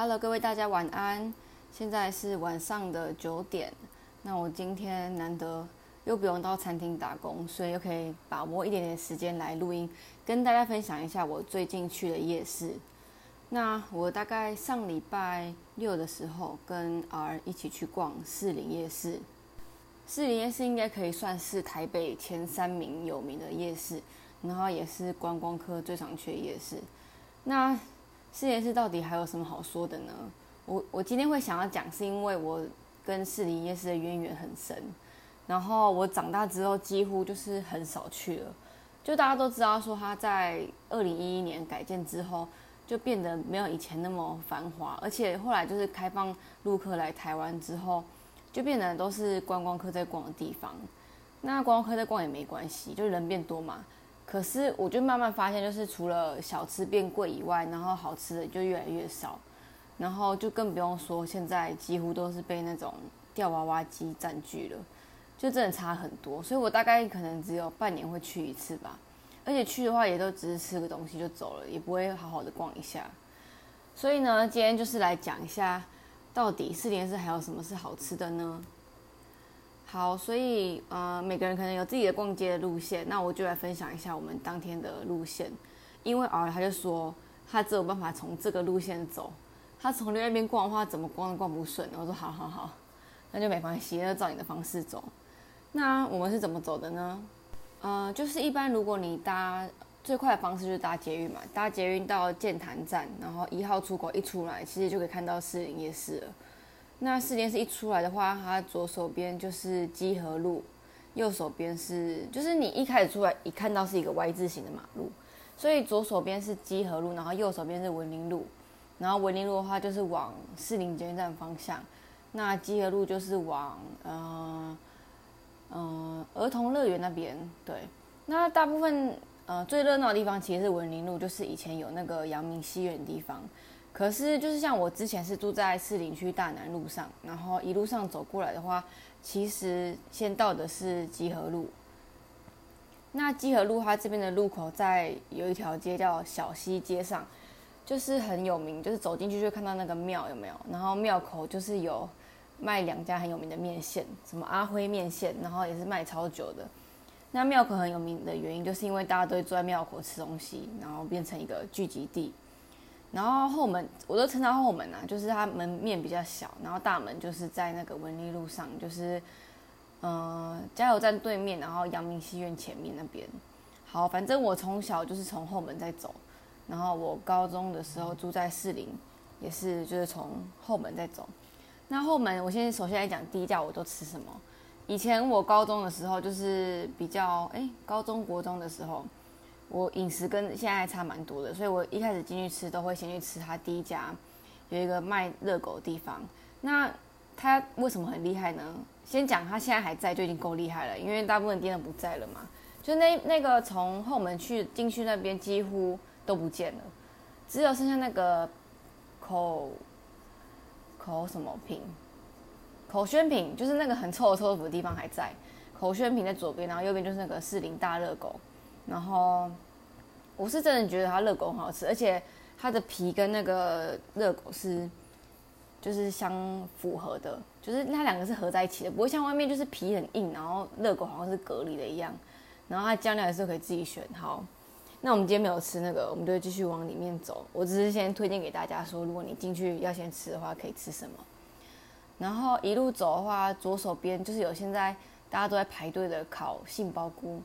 Hello，各位大家晚安。现在是晚上的九点。那我今天难得又不用到餐厅打工，所以又可以把握一点点时间来录音，跟大家分享一下我最近去的夜市。那我大概上礼拜六的时候跟 R 一起去逛士林夜市。士林夜市应该可以算是台北前三名有名的夜市，然后也是观光客最常去的夜市。那士林夜市到底还有什么好说的呢？我我今天会想要讲，是因为我跟士林夜市的渊源很深。然后我长大之后几乎就是很少去了。就大家都知道说，它在二零一一年改建之后，就变得没有以前那么繁华。而且后来就是开放陆客来台湾之后，就变得都是观光客在逛的地方。那观光客在逛也没关系，就人变多嘛。可是我就慢慢发现，就是除了小吃变贵以外，然后好吃的就越来越少，然后就更不用说现在几乎都是被那种吊娃娃机占据了，就真的差很多。所以我大概可能只有半年会去一次吧，而且去的话也都只是吃个东西就走了，也不会好好的逛一下。所以呢，今天就是来讲一下，到底四连市还有什么是好吃的呢？好，所以呃，每个人可能有自己的逛街的路线，那我就来分享一下我们当天的路线。因为儿他就说他只有办法从这个路线走，他从另外一边逛的话，怎么逛都逛不顺。我说好好好，那就没关系，那就照你的方式走。那我们是怎么走的呢？呃，就是一般如果你搭最快的方式就是搭捷运嘛，搭捷运到建潭站，然后一号出口一出来，其实就可以看到市营夜市了。那四间是一出来的话，它左手边就是基河路，右手边是就是你一开始出来一看到是一个 Y 字形的马路，所以左手边是基河路，然后右手边是文林路，然后文林路的话就是往士林捷运站方向，那基河路就是往呃嗯儿童乐园那边。对，那大部分呃最热闹的地方其实是文林路，就是以前有那个阳明戏院的地方。可是，就是像我之前是住在士林区大南路上，然后一路上走过来的话，其实先到的是集合路。那集合路它这边的路口在有一条街叫小溪街上，就是很有名，就是走进去就看到那个庙有没有？然后庙口就是有卖两家很有名的面线，什么阿辉面线，然后也是卖超久的。那庙口很有名的原因，就是因为大家都会坐在庙口吃东西，然后变成一个聚集地。然后后门我都称它后门啊，就是它门面比较小，然后大门就是在那个文丽路上，就是呃加油站对面，然后阳明戏院前面那边。好，反正我从小就是从后门在走，然后我高中的时候住在士林，也是就是从后门在走。那后门我先首先来讲第一家我都吃什么？以前我高中的时候就是比较哎高中国中的时候。我饮食跟现在差蛮多的，所以我一开始进去吃都会先去吃他第一家有一个卖热狗的地方。那他为什么很厉害呢？先讲他现在还在就已经够厉害了，因为大部分店都不在了嘛。就那那个从后门去进去那边几乎都不见了，只有剩下那个口口什么品口宣品，就是那个很臭臭豆腐的地方还在。口宣品在左边，然后右边就是那个士林大热狗。然后我是真的觉得它热狗很好吃，而且它的皮跟那个热狗是就是相符合的，就是它两个是合在一起的，不会像外面就是皮很硬，然后热狗好像是隔离的一样。然后它酱料也是可以自己选。好，那我们今天没有吃那个，我们就继续往里面走。我只是先推荐给大家说，如果你进去要先吃的话，可以吃什么。然后一路走的话，左手边就是有现在大家都在排队的烤杏鲍菇。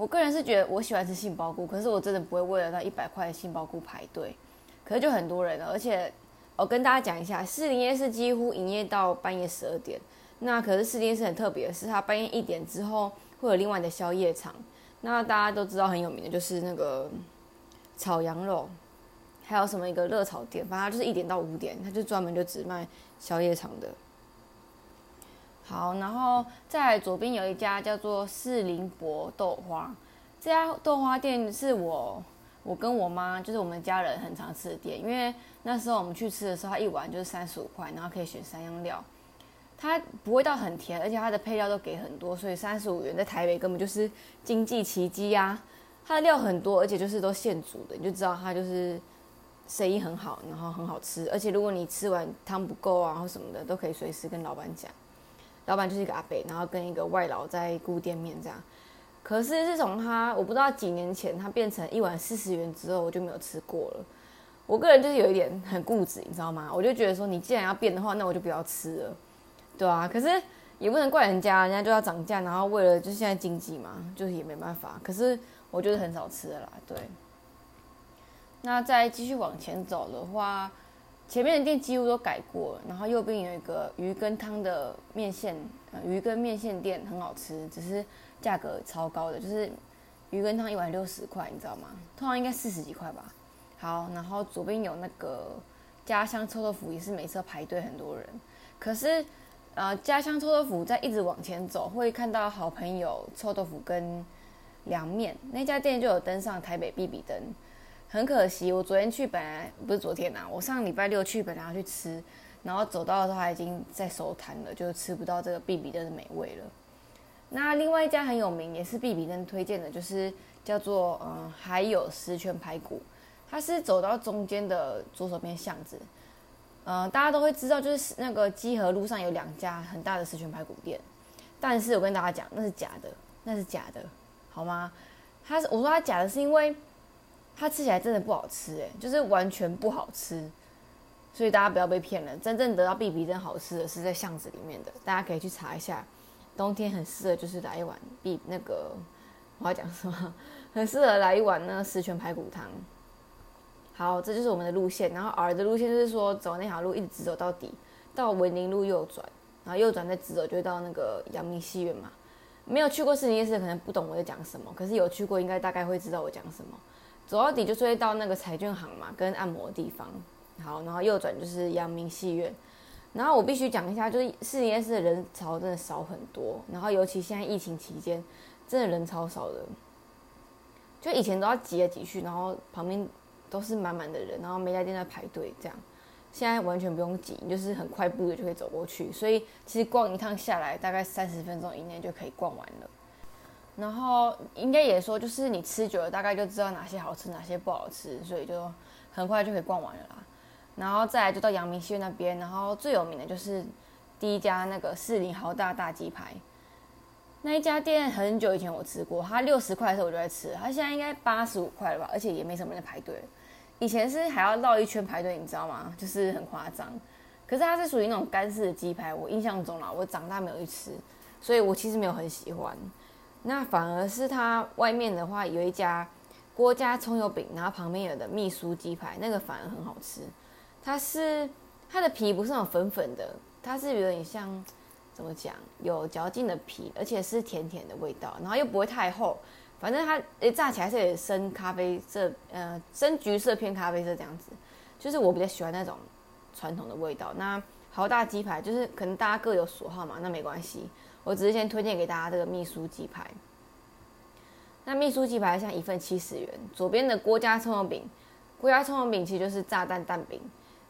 我个人是觉得我喜欢吃杏鲍菇，可是我真的不会为了那一百块的杏鲍菇排队。可是就很多人了，而且我跟大家讲一下，士林夜市几乎营业到半夜十二点。那可是士林夜市很特别的是，它半夜一点之后会有另外的宵夜场。那大家都知道很有名的就是那个炒羊肉，还有什么一个热炒店，反正就是一点到五点，它就专门就只卖宵夜场的。好，然后在左边有一家叫做四林博豆花，这家豆花店是我我跟我妈，就是我们家人很常吃的店，因为那时候我们去吃的时候，它一碗就是三十五块，然后可以选三样料，它不会到很甜，而且它的配料都给很多，所以三十五元在台北根本就是经济奇迹呀！它的料很多，而且就是都现煮的，你就知道它就是生意很好，然后很好吃，而且如果你吃完汤不够啊或什么的，都可以随时跟老板讲。老板就是一个阿伯，然后跟一个外劳在顾店面这样。可是自从他我不知道几年前他变成一碗四十元之后，我就没有吃过了。我个人就是有一点很固执，你知道吗？我就觉得说，你既然要变的话，那我就不要吃了，对啊。可是也不能怪人家，人家就要涨价，然后为了就是现在经济嘛，就是也没办法。可是我就是很少吃的啦，对。那再继续往前走的话，前面的店几乎都改过，然后右边有一个鱼羹汤的面线，呃，鱼羹面线店很好吃，只是价格超高的，就是鱼羹汤一碗六十块，你知道吗？通常应该四十几块吧。好，然后左边有那个家乡臭豆腐，也是每次排队很多人。可是，呃，家乡臭豆腐在一直往前走，会看到好朋友臭豆腐跟凉面那家店就有登上台北必比登。很可惜，我昨天去本来不是昨天呐，我上礼拜六去本来要去吃，然后走到的时候他已经在收摊了，就吃不到这个必比登的美味了。那另外一家很有名，也是必比登推荐的，就是叫做嗯，还有十全排骨，它是走到中间的左手边巷子，嗯，大家都会知道，就是那个基河路上有两家很大的十全排骨店，但是我跟大家讲，那是假的，那是假的，好吗？他是我说他假的是因为。它吃起来真的不好吃，哎，就是完全不好吃，所以大家不要被骗了。真正得到 B B 真好吃的是在巷子里面的，大家可以去查一下。冬天很适合就是来一碗必那个，我要讲什么？很适合来一碗那十全排骨汤。好，这就是我们的路线。然后 R 的路线就是说走那条路一直直走到底，到文林路右转，然后右转再直走就会到那个阳明戏院嘛。没有去过市林夜市可能不懂我在讲什么，可是有去过应该大概会知道我讲什么。走到底就是会到那个彩券行嘛，跟按摩地方。好，然后右转就是阳明戏院。然后我必须讲一下，就是四年市的人潮真的少很多。然后尤其现在疫情期间，真的人超少的。就以前都要挤来挤去，然后旁边都是满满的人，然后每家店在排队这样。现在完全不用挤，就是很快步的就可以走过去。所以其实逛一趟下来，大概三十分钟以内就可以逛完了。然后应该也说，就是你吃久了，大概就知道哪些好吃，哪些不好吃，所以就很快就可以逛完了啦。然后再来就到阳明戏院那边，然后最有名的就是第一家那个四零豪大大鸡排，那一家店很久以前我吃过，它六十块的时候我就在吃，它现在应该八十五块了吧，而且也没什么人排队。以前是还要绕一圈排队，你知道吗？就是很夸张。可是它是属于那种干式的鸡排，我印象中啦，我长大没有去吃，所以我其实没有很喜欢。那反而是它外面的话有一家郭家葱油饼，然后旁边有的秘酥鸡排，那个反而很好吃。它是它的皮不是那种粉粉的，它是有点像怎么讲，有嚼劲的皮，而且是甜甜的味道，然后又不会太厚。反正它诶炸起来是有深咖啡色，呃深橘色偏咖啡色这样子，就是我比较喜欢那种传统的味道。那豪大鸡排就是可能大家各有所好嘛，那没关系。我只是先推荐给大家这个秘书鸡排。那秘书鸡排像一份七十元，左边的郭家葱油饼，郭家葱油饼其实就是炸弹蛋饼，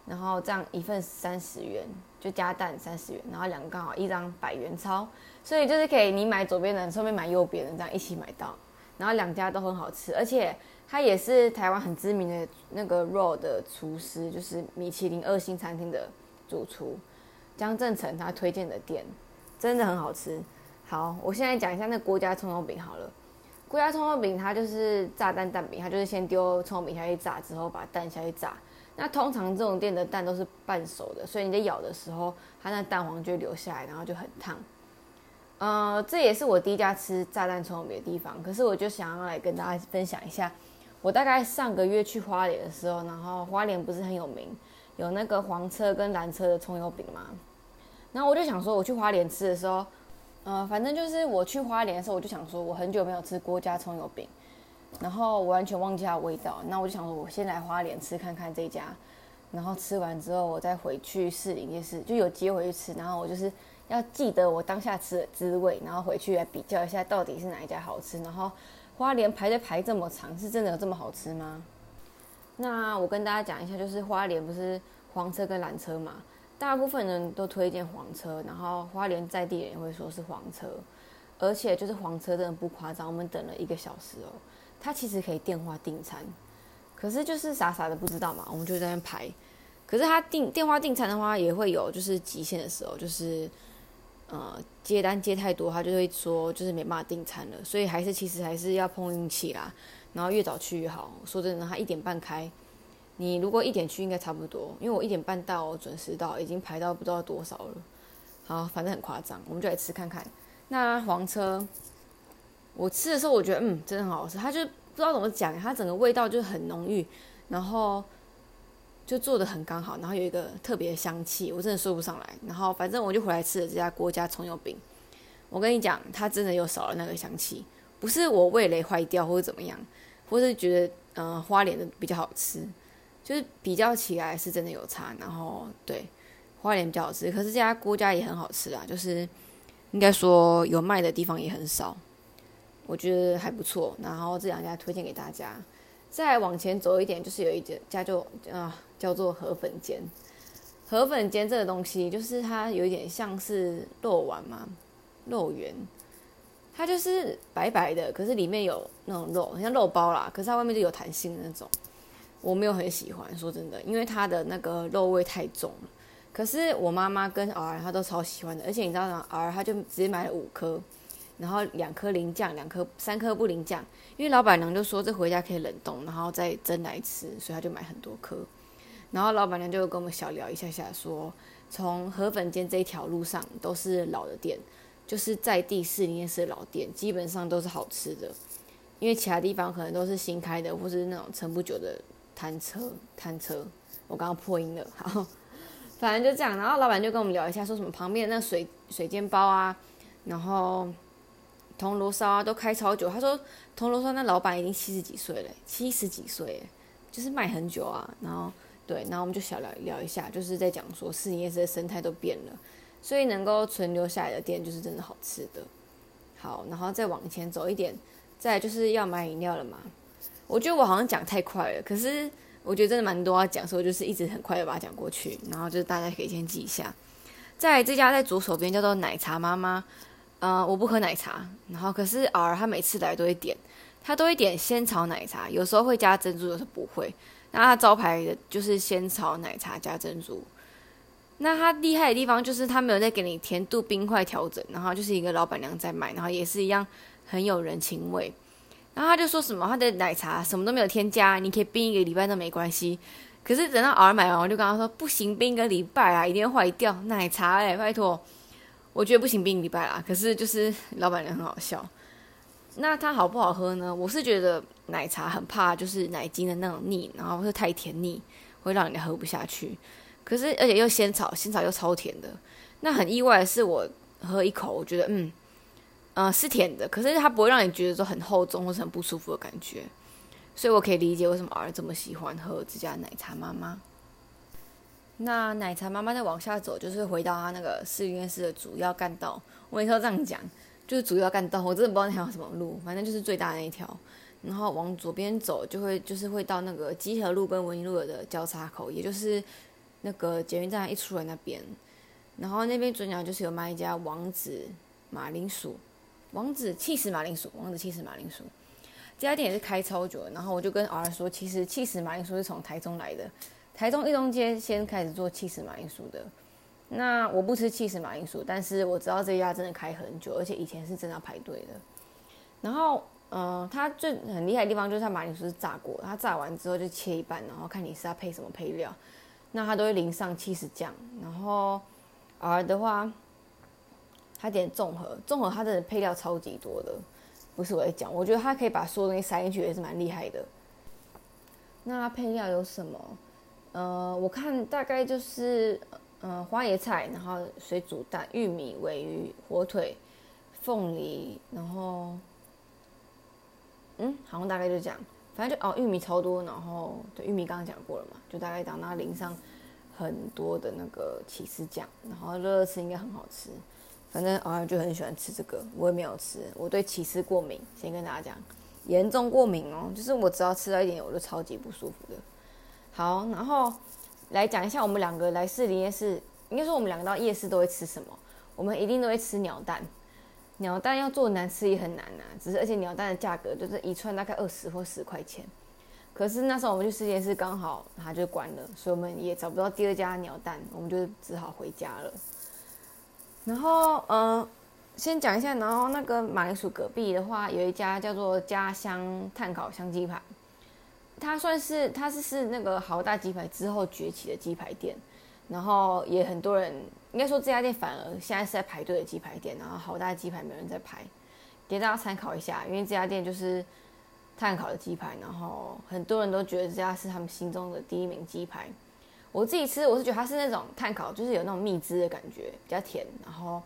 然后这样一份三十元，就加蛋三十元，然后两个刚好一张百元钞，所以就是可以你买左边的，顺便买右边的，这样一起买到。然后两家都很好吃，而且它也是台湾很知名的那个肉的厨师，就是米其林二星餐厅的主厨江正成他推荐的店。真的很好吃。好，我现在讲一下那郭家葱油饼好了。郭家葱油饼它就是炸蛋蛋饼，它就是先丢葱油饼下去炸，之后把蛋下去炸。那通常这种店的蛋都是半熟的，所以你在咬的时候，它那蛋黄就会留下来，然后就很烫。呃，这也是我第一家吃炸弹葱油饼的地方。可是我就想要来跟大家分享一下，我大概上个月去花莲的时候，然后花莲不是很有名，有那个黄车跟蓝车的葱油饼吗？然后我就想说，我去花莲吃的时候，呃，反正就是我去花莲的时候，我就想说，我很久没有吃郭家葱油饼，然后我完全忘记它味道。那我就想说，我先来花莲吃看看这家，然后吃完之后，我再回去士林夜市，就有机会去吃。然后我就是要记得我当下吃的滋味，然后回去来比较一下到底是哪一家好吃。然后花莲排队排这么长，是真的有这么好吃吗？那我跟大家讲一下，就是花莲不是黄车跟缆车嘛？大部分人都推荐黄车，然后花莲在地人也会说是黄车，而且就是黄车真的不夸张，我们等了一个小时哦。他其实可以电话订餐，可是就是傻傻的不知道嘛，我们就在那排。可是他订电话订餐的话，也会有就是极限的时候，就是呃接单接太多，他就会说就是没办法订餐了。所以还是其实还是要碰运气啦。然后越早去越好。说真的，他一点半开，你如果一点去应该差不多，因为我一点半到，准时到，已经排到不知道多少了。好，反正很夸张，我们就来吃看看。那黄车，我吃的时候我觉得嗯真的很好吃，它就不知道怎么讲，它整个味道就很浓郁，然后就做的很刚好，然后有一个特别的香气，我真的说不上来。然后反正我就回来吃了这家郭家葱油饼，我跟你讲，它真的又少了那个香气，不是我味蕾坏掉或者怎么样。或是觉得，呃，花莲的比较好吃，就是比较起来是真的有差。然后对，花莲比较好吃，可是这家郭家也很好吃啊，就是应该说有卖的地方也很少，我觉得还不错。然后这两家推荐给大家。再往前走一点，就是有一家就啊叫做河粉煎。河粉煎这个东西，就是它有一点像是肉丸嘛，肉圆。它就是白白的，可是里面有那种肉，很像肉包啦。可是它外面就有弹性的那种，我没有很喜欢。说真的，因为它的那个肉味太重了。可是我妈妈跟儿他都超喜欢的，而且你知道吗？儿他就直接买了五颗，然后两颗淋酱，两颗三颗不淋酱。因为老板娘就说这回家可以冷冻，然后再蒸来吃，所以他就买很多颗。然后老板娘就跟我们小聊一下下，说从河粉街这一条路上都是老的店。就是在地市里面是老店，基本上都是好吃的，因为其他地方可能都是新开的，或是那种撑不久的摊车摊车。我刚刚破音了，好，反正就这样。然后老板就跟我们聊一下，说什么旁边那水水煎包啊，然后铜锣烧啊都开超久。他说铜锣烧那老板已经七十几岁了，七十几岁，就是卖很久啊。然后对，然后我们就小聊聊一下，就是在讲说市营业的生态都变了。所以能够存留下来的店就是真的好吃的。好，然后再往前走一点，再就是要买饮料了嘛。我觉得我好像讲太快了，可是我觉得真的蛮多要讲，所以就是一直很快的把它讲过去。然后就是大家可以先记一下，在这家在左手边叫做奶茶妈妈。呃，我不喝奶茶，然后可是偶尔他每次来都会点，他都会点仙草奶茶，有时候会加珍珠，有时候不会。那他招牌的就是仙草奶茶加珍珠。那他厉害的地方就是他没有在给你甜度冰块调整，然后就是一个老板娘在卖，然后也是一样很有人情味。然后他就说什么他的奶茶什么都没有添加，你可以冰一个礼拜都没关系。可是等到偶尔买完，我就跟他说不行，冰一个礼拜啊，一定会坏掉。奶茶哎，拜托，我觉得不行，冰一礼拜啦。可是就是老板娘很好笑。那它好不好喝呢？我是觉得奶茶很怕就是奶精的那种腻，然后是太甜腻，会让人家喝不下去。可是，而且又仙草，仙草又超甜的。那很意外的是，我喝一口，我觉得，嗯，呃，是甜的。可是它不会让你觉得说很厚重或是很不舒服的感觉。所以我可以理解为什么儿这么喜欢喝这家奶茶妈妈。那奶茶妈妈再往下走，就是回到它那个四院市的主要干道。我跟你说这样讲，就是主要干道，我真的不知道那条什么路，反正就是最大的那一条。然后往左边走，就会就是会到那个基河路跟文林路的交叉口，也就是。那个捷运站一出来那边，然后那边转角就是有卖一家王子马铃薯，王子气死马铃薯，王子气死马铃薯，这家店也是开超久。然后我就跟 R 说，其实气死马铃薯是从台中来的，台中一中街先开始做气死马铃薯的。那我不吃气死马铃薯，但是我知道这家真的开很久，而且以前是真的要排队的。然后，嗯，它最很厉害的地方就是它马铃薯是炸过，它炸完之后就切一半，然后看你是要配什么配料。那他都会淋上起司酱，然后 R 的话，他点综合，综合它的配料超级多的，不是我在讲，我觉得他可以把所有东西塞进去也是蛮厉害的。那配料有什么？呃，我看大概就是，呃，花椰菜，然后水煮蛋、玉米、尾鱼、火腿、凤梨，然后，嗯，好像大概就这样。反正就哦，玉米超多，然后对玉米刚刚讲过了嘛，就大概当那淋上很多的那个起司酱，然后热热吃应该很好吃。反正偶尔就很喜欢吃这个，我也没有吃，我对起司过敏，先跟大家讲，严重过敏哦，就是我只要吃到一点，我就超级不舒服的。好，然后来讲一下我们两个来市里夜市，应该说我们两个到夜市都会吃什么？我们一定都会吃鸟蛋。鸟蛋要做难吃也很难呐，只是而且鸟蛋的价格就是一串大概二十或十块钱，可是那时候我们去试验室刚好它就关了，所以我们也找不到第二家鸟蛋，我们就只好回家了。然后，嗯，先讲一下，然后那个马铃薯隔壁的话，有一家叫做家乡炭烤香鸡排，它算是它是是那个豪大鸡排之后崛起的鸡排店，然后也很多人应该说这家店反而现在是在排队的鸡排店，然后豪大鸡排没人在排，给大家参考一下，因为这家店就是炭烤的鸡排，然后很多人都觉得这家是他们心中的第一名鸡排。我自己吃，我是觉得它是那种碳烤，就是有那种蜜汁的感觉，比较甜，然后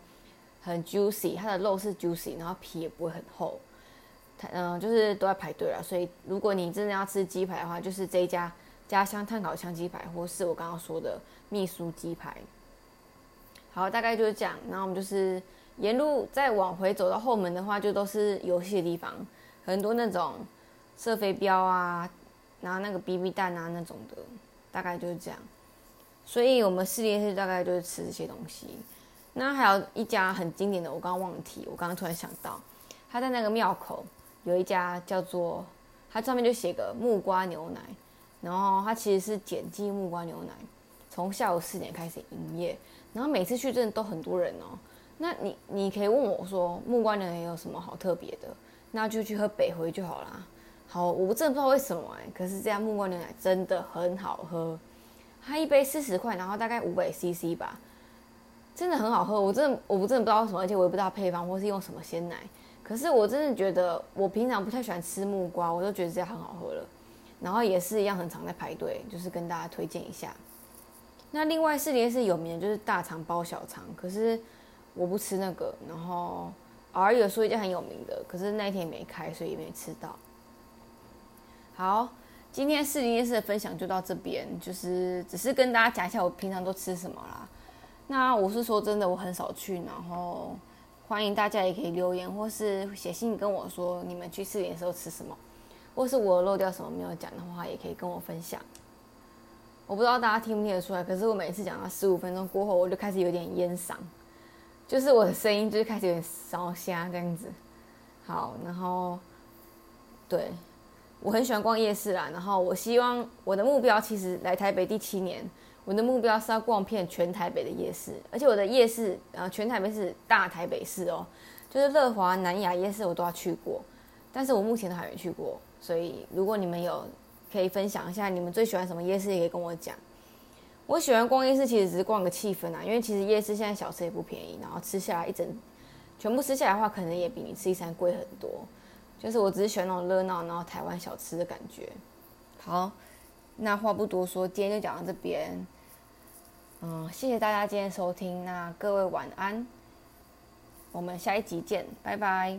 很 juicy，它的肉是 juicy，然后皮也不会很厚。嗯，就是都在排队了，所以如果你真的要吃鸡排的话，就是这一家家乡碳烤香鸡排，或是我刚刚说的秘酥鸡排。好，大概就是这样。然后我们就是沿路再往回走到后门的话，就都是游戏的地方，很多那种射飞镖啊，然后那个 BB 弹啊那种的，大概就是这样。所以我们试验室大概就是吃这些东西。那还有一家很经典的，我刚刚忘了提，我刚刚突然想到，他在那个庙口有一家叫做，它上面就写个木瓜牛奶，然后它其实是碱基木瓜牛奶，从下午四点开始营业，然后每次去真的都很多人哦。那你你可以问我说木瓜牛奶有什么好特别的？那就去喝北回就好啦。好，我真的不知道为什么哎，可是这家木瓜牛奶真的很好喝。它一杯四十块，然后大概五百 CC 吧，真的很好喝。我真的，我不真的不知道什么，而且我也不知道配方或是用什么鲜奶。可是我真的觉得，我平常不太喜欢吃木瓜，我都觉得这样很好喝了。然后也是一样，很常在排队，就是跟大家推荐一下。那另外四连是有名的，就是大肠包小肠，可是我不吃那个。然后偶尔有说一家很有名的，可是那一天没开，所以也没吃到。好。今天四零夜市的分享就到这边，就是只是跟大家讲一下我平常都吃什么啦。那我是说真的，我很少去，然后欢迎大家也可以留言或是写信跟我说你们去四零的时候吃什么，或是我漏掉什么没有讲的话，也可以跟我分享。我不知道大家听不听得出来，可是我每次讲到十五分钟过后，我就开始有点烟嗓，就是我的声音就是开始有点烧瞎这样子。好，然后对。我很喜欢逛夜市啦，然后我希望我的目标其实来台北第七年，我的目标是要逛遍全台北的夜市，而且我的夜市，呃，全台北是大台北市哦，就是乐华、南雅夜市我都要去过，但是我目前都还没去过，所以如果你们有可以分享一下你们最喜欢什么夜市，也可以跟我讲。我喜欢逛夜市，其实只是逛个气氛啊，因为其实夜市现在小吃也不便宜，然后吃下来一整全部吃下来的话，可能也比你吃一餐贵很多。就是我只是喜欢那种热闹，然后台湾小吃的感觉。好，那话不多说，今天就讲到这边。嗯，谢谢大家今天收听，那各位晚安，我们下一集见，拜拜。